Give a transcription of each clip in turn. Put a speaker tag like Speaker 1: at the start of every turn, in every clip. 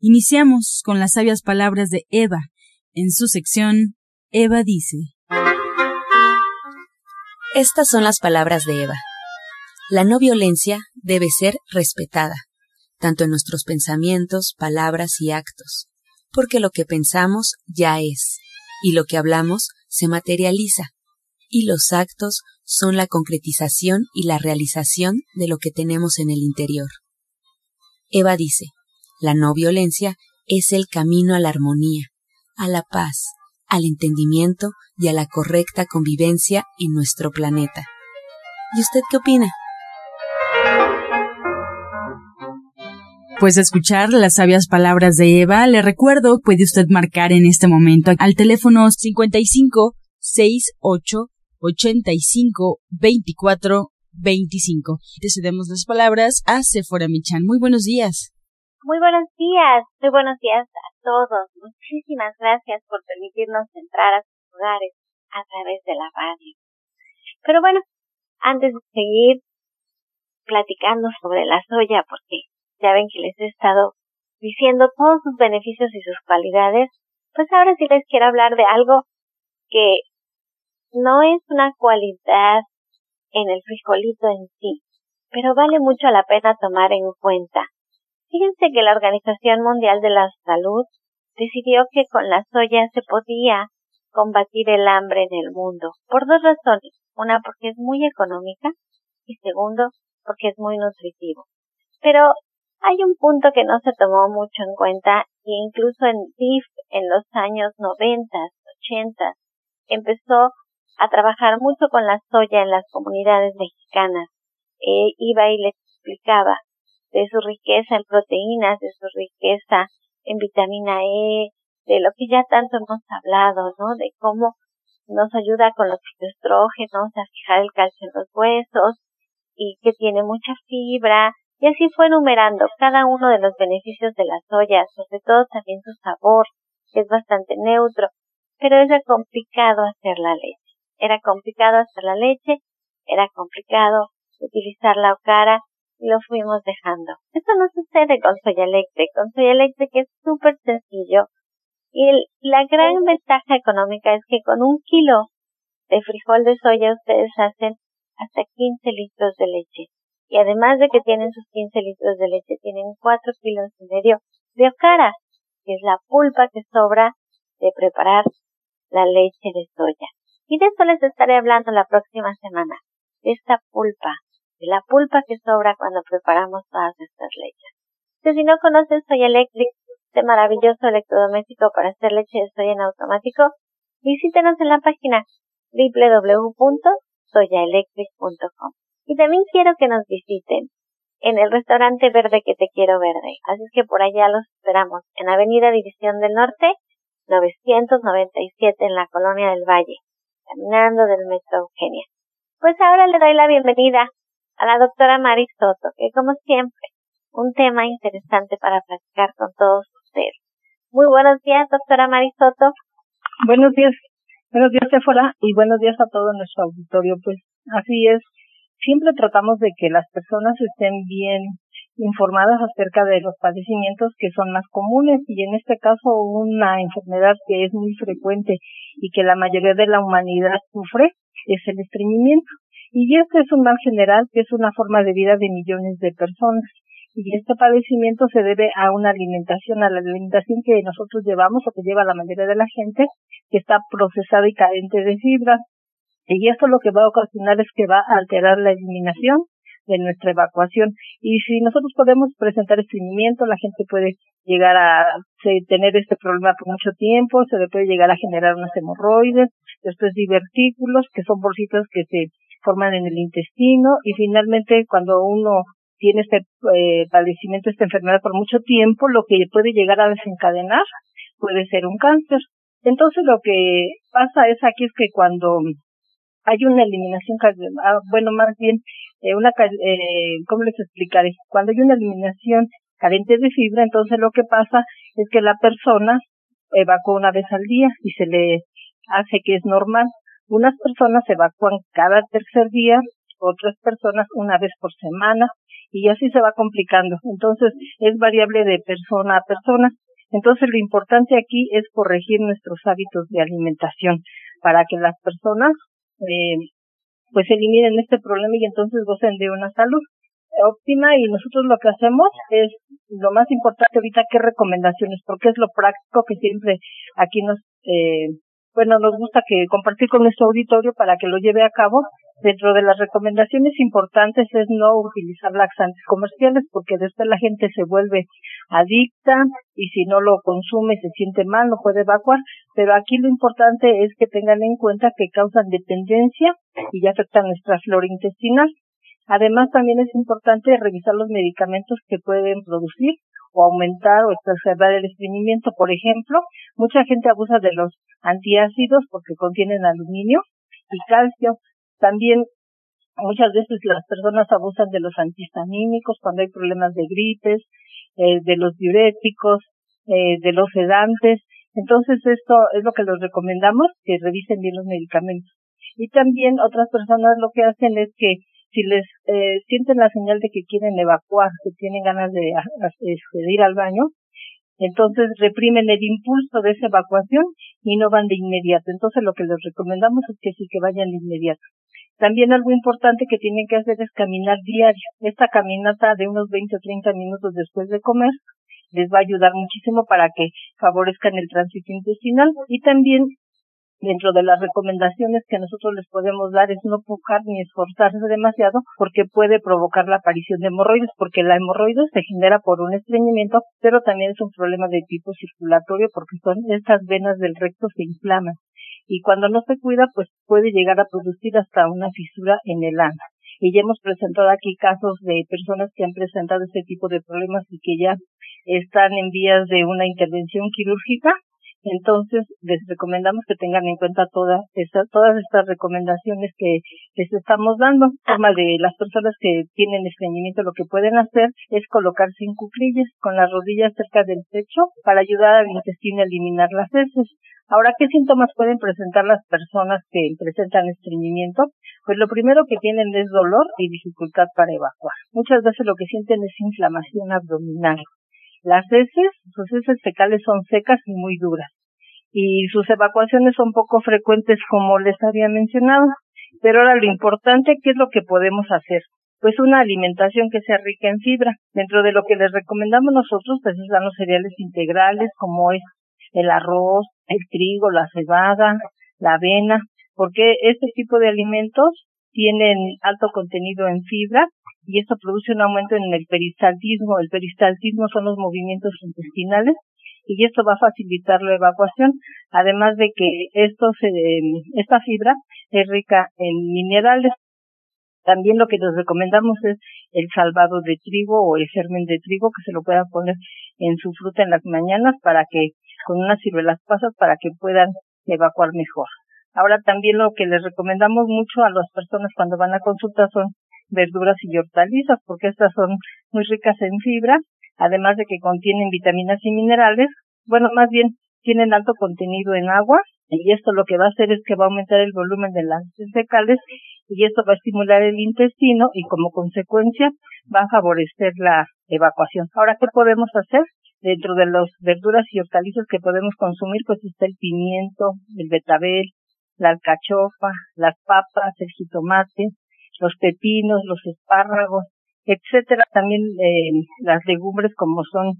Speaker 1: Iniciamos con las sabias palabras de Eva. En su sección, Eva dice.
Speaker 2: Estas son las palabras de Eva. La no violencia debe ser respetada, tanto en nuestros pensamientos, palabras y actos, porque lo que pensamos ya es, y lo que hablamos se materializa, y los actos son la concretización y la realización de lo que tenemos en el interior. Eva dice, la no violencia es el camino a la armonía, a la paz, al entendimiento y a la correcta convivencia en nuestro planeta. ¿Y usted qué opina?
Speaker 1: Pues escuchar las sabias palabras de Eva, le recuerdo, puede usted marcar en este momento al teléfono 55 68 85 24 25. Te cedemos las palabras a Sephora Michan. Muy buenos días.
Speaker 3: Muy buenos días, muy buenos días a todos. Muchísimas gracias por permitirnos entrar a sus hogares a través de la radio. Pero bueno, antes de seguir platicando sobre la soya, porque ya ven que les he estado diciendo todos sus beneficios y sus cualidades, pues ahora sí les quiero hablar de algo que no es una cualidad en el frijolito en sí, pero vale mucho la pena tomar en cuenta. Fíjense que la Organización Mundial de la Salud decidió que con la soya se podía combatir el hambre en el mundo, por dos razones. Una, porque es muy económica y segundo, porque es muy nutritivo. Pero hay un punto que no se tomó mucho en cuenta e incluso en DIF en los años 90, 80 empezó a trabajar mucho con la soya en las comunidades mexicanas. Eh, iba y les explicaba de su riqueza en proteínas, de su riqueza en vitamina E, de lo que ya tanto hemos hablado, ¿no? De cómo nos ayuda con los estrógenos a fijar el calcio en los huesos y que tiene mucha fibra, y así fue enumerando cada uno de los beneficios de la soya, sobre todo también su sabor, que es bastante neutro, pero era complicado hacer la leche. Era complicado hacer la leche, era complicado utilizar la ocara lo fuimos dejando. Esto no sucede con Soya Electric. Con Soya Electric es súper sencillo y la gran ventaja económica es que con un kilo de frijol de soya ustedes hacen hasta 15 litros de leche y además de que tienen sus 15 litros de leche, tienen 4 kilos y medio de ocara, que es la pulpa que sobra de preparar la leche de soya. Y de eso les estaré hablando la próxima semana, de esta pulpa, de la pulpa que sobra cuando preparamos todas estas leches. Si no conocen Soya Electric, este maravilloso electrodoméstico para hacer leche de soya en automático, visítenos en la página www.soyaelectric.com. Y también quiero que nos visiten en el restaurante verde que te quiero verde. Así es que por allá los esperamos en Avenida División del Norte, 997 en la Colonia del Valle, caminando del Metro Eugenia. Pues ahora le doy la bienvenida a la doctora Mari Soto, que como siempre, un tema interesante para platicar con todos ustedes. Muy buenos días, doctora Mari Soto.
Speaker 4: Buenos días, buenos días, Sephora, y buenos días a todo nuestro auditorio. Pues así es, siempre tratamos de que las personas estén bien informadas acerca de los padecimientos que son más comunes y en este caso una enfermedad que es muy frecuente y que la mayoría de la humanidad sufre es el estreñimiento. Y este es un mal general que es una forma de vida de millones de personas. Y este padecimiento se debe a una alimentación, a la alimentación que nosotros llevamos o que lleva la mayoría de la gente, que está procesada y carente de fibra, y esto lo que va a ocasionar es que va a alterar la eliminación de nuestra evacuación. Y si nosotros podemos presentar estreñimiento, la gente puede llegar a tener este problema por mucho tiempo, se le puede llegar a generar unas hemorroides, después divertículos, que son bolsitas que se forman en el intestino, y finalmente cuando uno tiene este eh, padecimiento, esta enfermedad por mucho tiempo, lo que puede llegar a desencadenar puede ser un cáncer. Entonces lo que pasa es aquí es que cuando hay una eliminación, ah, bueno, más bien, eh, una, eh, ¿cómo les explicaré? Cuando hay una eliminación carente de fibra, entonces lo que pasa es que la persona evacúa una vez al día y se le hace que es normal. Unas personas evacúan cada tercer día, otras personas una vez por semana y así se va complicando. Entonces es variable de persona a persona. Entonces lo importante aquí es corregir nuestros hábitos de alimentación para que las personas eh, pues eliminen este problema y entonces gocen de una salud óptima y nosotros lo que hacemos es lo más importante ahorita qué recomendaciones porque es lo práctico que siempre aquí nos eh, bueno nos gusta que compartir con nuestro auditorio para que lo lleve a cabo Dentro de las recomendaciones importantes es no utilizar laxantes comerciales porque después la gente se vuelve adicta y si no lo consume se siente mal, no puede evacuar, pero aquí lo importante es que tengan en cuenta que causan dependencia y ya afectan nuestra flora intestinal. Además también es importante revisar los medicamentos que pueden producir o aumentar o exacerbar el estreñimiento. Por ejemplo, mucha gente abusa de los antiácidos porque contienen aluminio y calcio, también muchas veces las personas abusan de los antihistamínicos cuando hay problemas de gripes, eh, de los diuréticos, eh, de los sedantes. Entonces esto es lo que les recomendamos, que revisen bien los medicamentos. Y también otras personas lo que hacen es que si les eh, sienten la señal de que quieren evacuar, que tienen ganas de, de ir al baño, entonces reprimen el impulso de esa evacuación y no van de inmediato. Entonces lo que les recomendamos es que sí que vayan de inmediato. También algo importante que tienen que hacer es caminar diario. Esta caminata de unos 20 o 30 minutos después de comer les va a ayudar muchísimo para que favorezcan el tránsito intestinal y también dentro de las recomendaciones que nosotros les podemos dar es no pujar ni esforzarse demasiado porque puede provocar la aparición de hemorroides porque la hemorroides se genera por un estreñimiento pero también es un problema de tipo circulatorio porque son estas venas del recto se inflaman y cuando no se cuida, pues puede llegar a producir hasta una fisura en el ano. Y ya hemos presentado aquí casos de personas que han presentado este tipo de problemas y que ya están en vías de una intervención quirúrgica entonces, les recomendamos que tengan en cuenta todas estas, todas estas recomendaciones que les estamos dando. Forma de las personas que tienen estreñimiento, lo que pueden hacer es colocarse en cuclillas con las rodillas cerca del pecho para ayudar al intestino a eliminar las heces. Ahora, ¿qué síntomas pueden presentar las personas que presentan estreñimiento? Pues lo primero que tienen es dolor y dificultad para evacuar. Muchas veces lo que sienten es inflamación abdominal. Las heces, sus heces fecales son secas y muy duras y sus evacuaciones son poco frecuentes como les había mencionado. Pero ahora lo importante, ¿qué es lo que podemos hacer? Pues una alimentación que sea rica en fibra. Dentro de lo que les recomendamos nosotros, pues están los cereales integrales como es el arroz, el trigo, la cebada, la avena, porque este tipo de alimentos tienen alto contenido en fibra y esto produce un aumento en el peristaltismo. El peristaltismo son los movimientos intestinales y esto va a facilitar la evacuación, además de que esto esta fibra es rica en minerales. También lo que les recomendamos es el salvado de trigo o el germen de trigo que se lo puedan poner en su fruta en las mañanas para que con unas ciruelas pasas para que puedan evacuar mejor. Ahora también lo que les recomendamos mucho a las personas cuando van a consulta son verduras y hortalizas, porque estas son muy ricas en fibra, además de que contienen vitaminas y minerales, bueno, más bien tienen alto contenido en agua, y esto lo que va a hacer es que va a aumentar el volumen de las fecales y esto va a estimular el intestino y como consecuencia va a favorecer la evacuación. Ahora, ¿qué podemos hacer? Dentro de las verduras y hortalizas que podemos consumir, pues está el pimiento, el betabel, la alcachofa, las papas, el jitomate, los pepinos, los espárragos, etcétera. También eh, las legumbres como son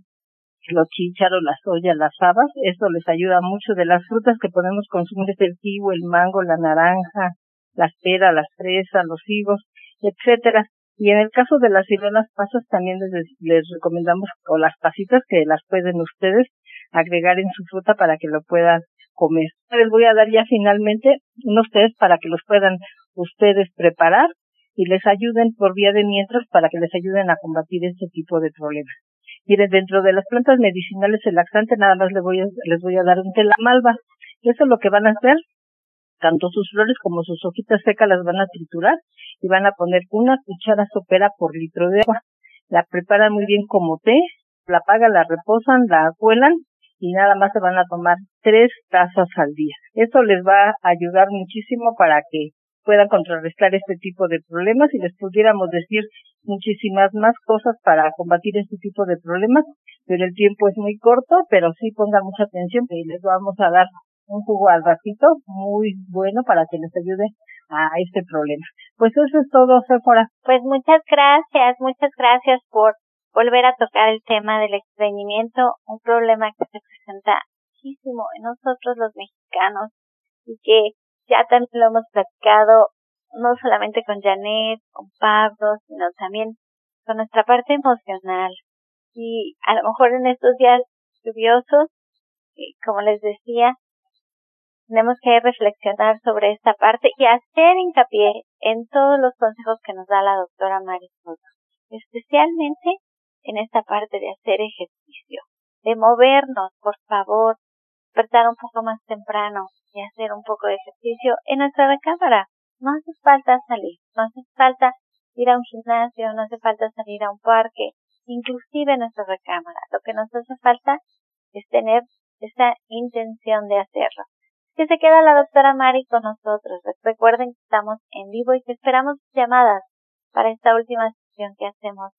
Speaker 4: los chícharos, la soya, las habas, eso les ayuda mucho. De las frutas que podemos consumir es el kiwi, el mango, la naranja, las peras, las fresas, los higos, etcétera. Y en el caso de las ciruelas pasas también les, les recomendamos, o las pasitas que las pueden ustedes agregar en su fruta para que lo puedan comer. Les voy a dar ya finalmente unos test para que los puedan ustedes preparar y les ayuden por vía de mientras para que les ayuden a combatir este tipo de problemas. Miren, dentro de las plantas medicinales el laxante nada más les voy a, les voy a dar un telamalva. Eso es lo que van a hacer. Tanto sus flores como sus hojitas secas las van a triturar y van a poner una cuchara sopera por litro de agua. La preparan muy bien como té, la apagan, la reposan, la cuelan y nada más se van a tomar tres tazas al día. Eso les va a ayudar muchísimo para que puedan contrarrestar este tipo de problemas y les pudiéramos decir muchísimas más cosas para combatir este tipo de problemas, pero el tiempo es muy corto, pero sí pongan mucha atención y les vamos a dar un jugo al ratito muy bueno para que les ayude a este problema. Pues eso es todo, Sephora.
Speaker 3: Pues muchas gracias, muchas gracias por volver a tocar el tema del estreñimiento, un problema que se presenta muchísimo en nosotros los mexicanos y que ya también lo hemos platicado no solamente con Janet, con Pablo, sino también con nuestra parte emocional. Y a lo mejor en estos días lluviosos, como les decía, tenemos que reflexionar sobre esta parte y hacer hincapié en todos los consejos que nos da la doctora Marisoto, especialmente en esta parte de hacer ejercicio, de movernos, por favor, despertar un poco más temprano y hacer un poco de ejercicio en nuestra recámara. No hace falta salir, no hace falta ir a un gimnasio, no hace falta salir a un parque, inclusive en nuestra recámara. Lo que nos hace falta es tener esa intención de hacerlo. Que se queda la doctora Mari con nosotros. Recuerden que estamos en vivo y que esperamos llamadas para esta última sesión que hacemos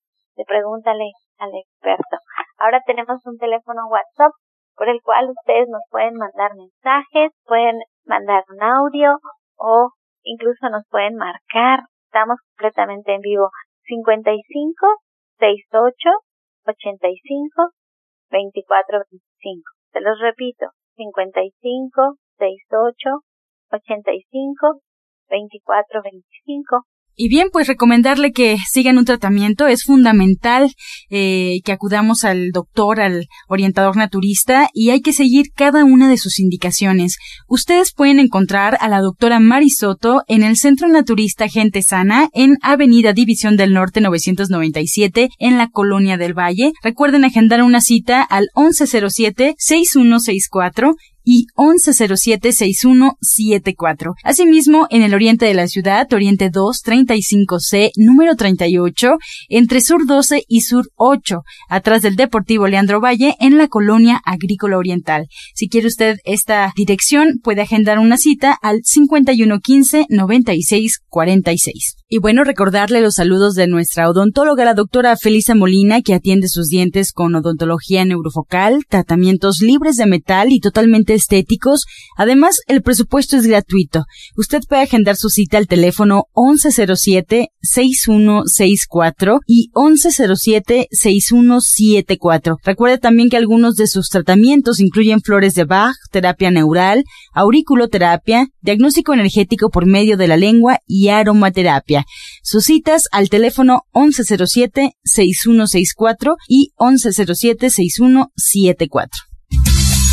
Speaker 3: Pregúntale al experto. Ahora tenemos un teléfono WhatsApp por el cual ustedes nos pueden mandar mensajes, pueden mandar un audio o incluso nos pueden marcar. Estamos completamente en vivo. 55 68 85 24 25. Se los repito. 55 68 85 24 25
Speaker 1: y bien, pues recomendarle que sigan un tratamiento es fundamental eh, que acudamos al doctor, al orientador naturista y hay que seguir cada una de sus indicaciones. Ustedes pueden encontrar a la doctora Marisoto en el Centro Naturista Gente Sana en Avenida División del Norte 997 en la Colonia del Valle. Recuerden agendar una cita al 1107 6164 y 1107-6174. Asimismo, en el oriente de la ciudad, Oriente 2, 35C, número 38, entre Sur 12 y Sur 8, atrás del Deportivo Leandro Valle, en la colonia agrícola oriental. Si quiere usted esta dirección, puede agendar una cita al 5115-9646. Y bueno, recordarle los saludos de nuestra odontóloga, la doctora Felisa Molina, que atiende sus dientes con odontología neurofocal, tratamientos libres de metal y totalmente estéticos. Además, el presupuesto es gratuito. Usted puede agendar su cita al teléfono 1107-6164 y 1107-6174. Recuerde también que algunos de sus tratamientos incluyen flores de Bach, terapia neural, auriculoterapia, diagnóstico energético por medio de la lengua y aromaterapia. Sus citas al teléfono 1107-6164 y 1107-6174.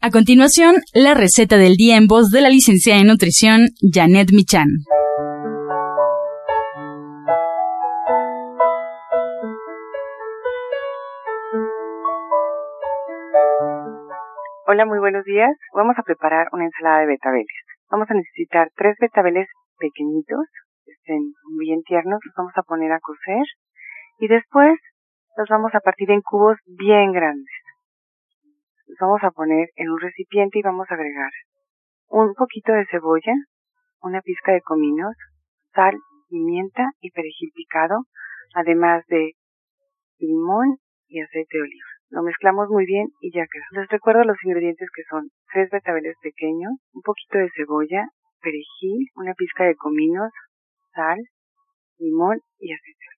Speaker 1: A continuación, la receta del día en voz de la licenciada en nutrición Janet Michan.
Speaker 5: Hola, muy buenos días. Vamos a preparar una ensalada de betabeles. Vamos a necesitar tres betabeles pequeñitos, estén bien tiernos, los vamos a poner a cocer y después los vamos a partir en cubos bien grandes vamos a poner en un recipiente y vamos a agregar un poquito de cebolla, una pizca de cominos, sal, pimienta y perejil picado, además de limón y aceite de oliva. Lo mezclamos muy bien y ya quedó. Les recuerdo los ingredientes que son tres betabeles pequeños, un poquito de cebolla, perejil, una pizca de cominos, sal, limón y aceite.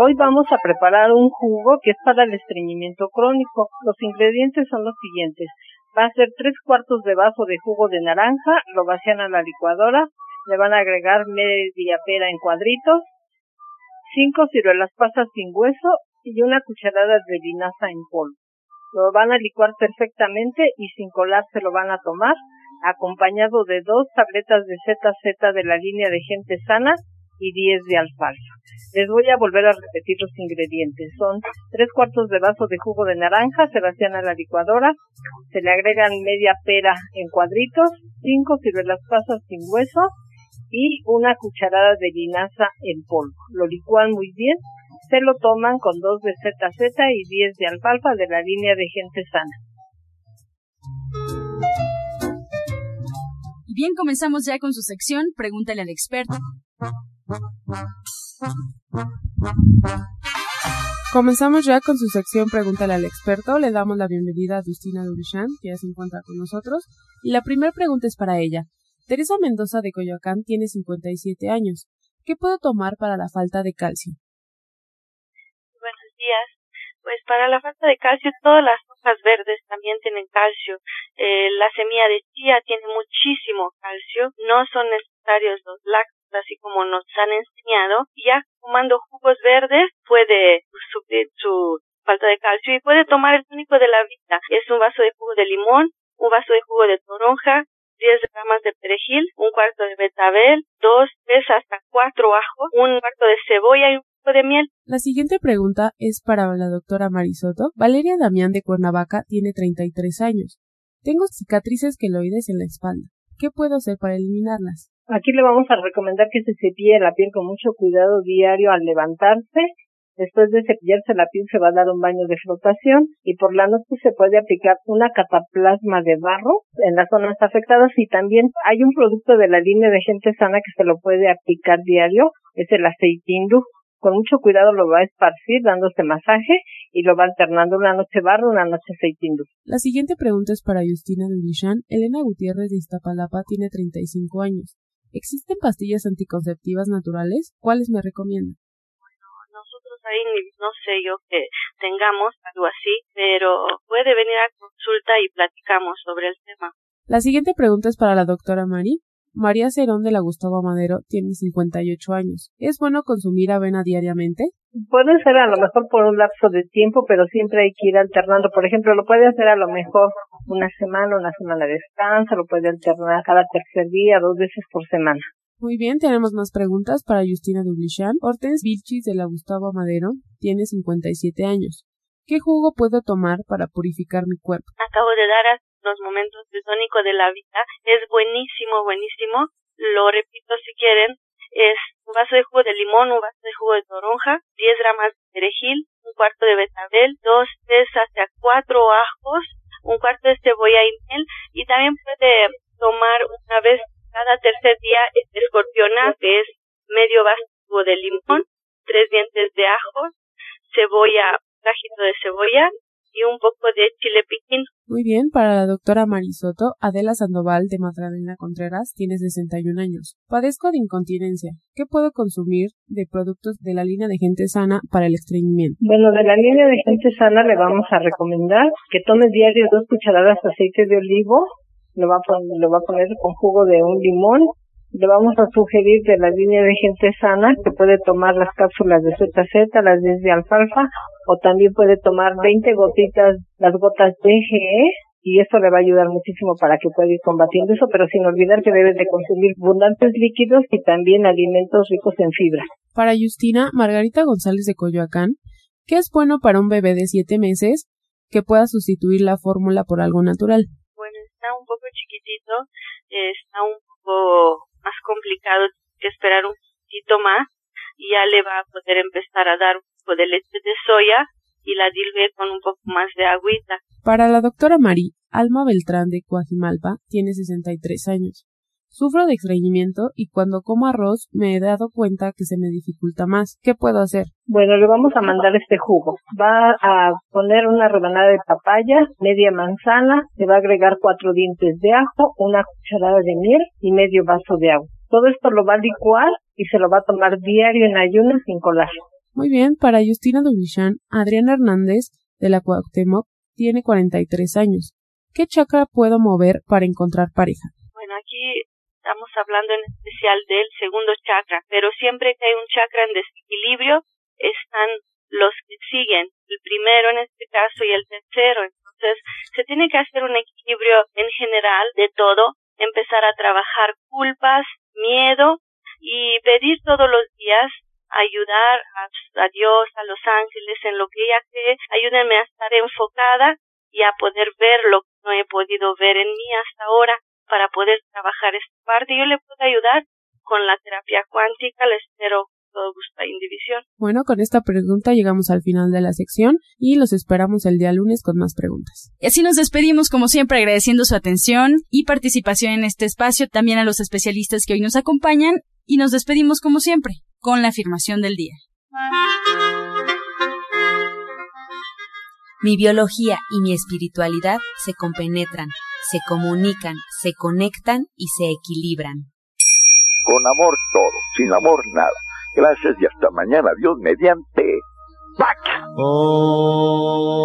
Speaker 4: Hoy vamos a preparar un jugo que es para el estreñimiento crónico. Los ingredientes son los siguientes. Va a ser tres cuartos de vaso de jugo de naranja, lo vacían a la licuadora, le van a agregar media pera en cuadritos, cinco ciruelas pasas sin hueso y una cucharada de linaza en polvo. Lo van a licuar perfectamente y sin colar se lo van a tomar, acompañado de dos tabletas de ZZ de la línea de gente sana y 10 de alfalfa. Les voy a volver a repetir los ingredientes. Son tres cuartos de vaso de jugo de naranja, se vacían a la licuadora, se le agregan media pera en cuadritos, cinco ciruelas pasas sin hueso y una cucharada de linaza en polvo. Lo licúan muy bien, se lo toman con dos de ZZ y 10 de alfalfa de la línea de gente sana.
Speaker 1: Bien, comenzamos ya con su sección Pregúntale al experto.
Speaker 6: Comenzamos ya con su sección Pregúntale al experto. Le damos la bienvenida a Justina Durishan, que ya se encuentra con nosotros. Y la primera pregunta es para ella. Teresa Mendoza de Coyoacán tiene 57 años. ¿Qué puedo tomar para la falta de calcio?
Speaker 7: Buenos días. Pues para la falta de calcio, todas las hojas verdes también tienen calcio. Eh, la semilla de chía tiene muchísimo calcio. No son necesarios los lácteos así como nos han enseñado, ya tomando jugos verdes puede suplir su falta de calcio y puede tomar el tónico de la vida. Es un vaso de jugo de limón, un vaso de jugo de toronja, 10 gramas de perejil, un cuarto de betabel, dos, tres hasta cuatro ajos, un cuarto de cebolla y un poco de miel.
Speaker 6: La siguiente pregunta es para la doctora Marisoto. Valeria Damián de Cuernavaca tiene 33 años. Tengo cicatrices queloides en la espalda. ¿Qué puedo hacer para eliminarlas?
Speaker 4: Aquí le vamos a recomendar que se cepille la piel con mucho cuidado diario al levantarse. Después de cepillarse la piel se va a dar un baño de flotación y por la noche se puede aplicar una cataplasma de barro en las zonas afectadas y también hay un producto de la línea de gente sana que se lo puede aplicar diario, es el aceitindu. Con mucho cuidado lo va a esparcir dándose masaje y lo va alternando una noche barro, una noche aceitindu.
Speaker 6: La siguiente pregunta es para Justina Dulichan. Elena Gutiérrez de Iztapalapa tiene 35 años. ¿Existen pastillas anticonceptivas naturales? ¿Cuáles me recomiendan?
Speaker 7: Bueno, nosotros ahí no sé yo que tengamos algo así, pero puede venir a consulta y platicamos sobre el tema.
Speaker 6: La siguiente pregunta es para la doctora Mari. María Cerón de la Gustavo Madero tiene 58 años. ¿Es bueno consumir avena diariamente?
Speaker 4: Puede ser a lo mejor por un lapso de tiempo, pero siempre hay que ir alternando. Por ejemplo, lo puede hacer a lo mejor una semana, una semana de descanso, lo puede alternar cada tercer día, dos veces por semana.
Speaker 6: Muy bien, tenemos más preguntas para Justina Dublichan. Hortens Vilchis de la Gustavo Madero tiene 57 años. ¿Qué jugo puedo tomar para purificar mi cuerpo?
Speaker 7: Acabo de dar los momentos de tónico de la vida. Es buenísimo, buenísimo. Lo repito si quieren es un vaso de jugo de limón, un vaso de jugo de toronja, 10 gramas de perejil, un cuarto de betabel, dos, tres hasta cuatro ajos, un cuarto de cebolla y miel y también puede tomar una vez cada tercer día escorpiona, que es medio vaso de limón, tres dientes de ajos, cebolla, un de cebolla y un poco de chile piquín.
Speaker 6: Muy bien, para la doctora Marisoto, Adela Sandoval de Magdalena Contreras tiene 61 años. Padezco de incontinencia. ¿Qué puedo consumir de productos de la línea de gente sana para el estreñimiento?
Speaker 4: Bueno, de la línea de gente sana le vamos a recomendar que tome diario dos cucharadas de aceite de olivo, lo va a poner, lo va a poner con jugo de un limón le vamos a sugerir de la línea de gente sana que puede tomar las cápsulas de ZZ, las de alfalfa, o también puede tomar 20 gotitas, las gotas DGE, y eso le va a ayudar muchísimo para que pueda ir combatiendo eso, pero sin olvidar que debe de consumir abundantes líquidos y también alimentos ricos en fibra.
Speaker 6: Para Justina, Margarita González de Coyoacán, ¿qué es bueno para un bebé de 7 meses que pueda sustituir la fórmula por algo natural?
Speaker 7: Bueno, está un poco chiquitito, está un poco más complicado que esperar un poquito más y ya le va a poder empezar a dar un poco de leche de soya y la diluye con un poco más de agüita.
Speaker 6: Para la doctora Mari, Alma Beltrán de Coajimalpa tiene 63 años. Sufro de estreñimiento y cuando como arroz me he dado cuenta que se me dificulta más. ¿Qué puedo hacer?
Speaker 4: Bueno, le vamos a mandar este jugo. Va a poner una rebanada de papaya, media manzana, le va a agregar cuatro dientes de ajo, una cucharada de miel y medio vaso de agua. Todo esto lo va a licuar y se lo va a tomar diario en ayunas sin colar.
Speaker 6: Muy bien, para Justina Dubichan, Adriana Hernández de la Cuauhtémoc tiene 43 años. ¿Qué chakra puedo mover para encontrar pareja?
Speaker 7: Bueno, aquí estamos hablando en especial del segundo chakra, pero siempre que hay un chakra en desequilibrio están los que siguen, el primero en este caso y el tercero. Entonces, se tiene que hacer un equilibrio en general de todo, empezar a trabajar culpas, miedo y pedir todos los días ayudar a, a, Dios, a los ángeles, en lo que ella cree, ayúdenme a estar enfocada y a poder ver lo que no he podido ver en mí hasta ahora para poder trabajar esta parte. Yo le puedo ayudar con la terapia cuántica, le espero todo gusto en división.
Speaker 6: Bueno, con esta pregunta llegamos al final de la sección y los esperamos el día lunes con más preguntas.
Speaker 1: Y así nos despedimos como siempre agradeciendo su atención y participación en este espacio, también a los especialistas que hoy nos acompañan y nos despedimos como siempre con la afirmación del día.
Speaker 2: Mi biología y mi espiritualidad se compenetran se comunican, se conectan y se equilibran.
Speaker 8: Con amor todo, sin amor nada. Gracias y hasta mañana. Dios mediante. ¡Pac! Oh.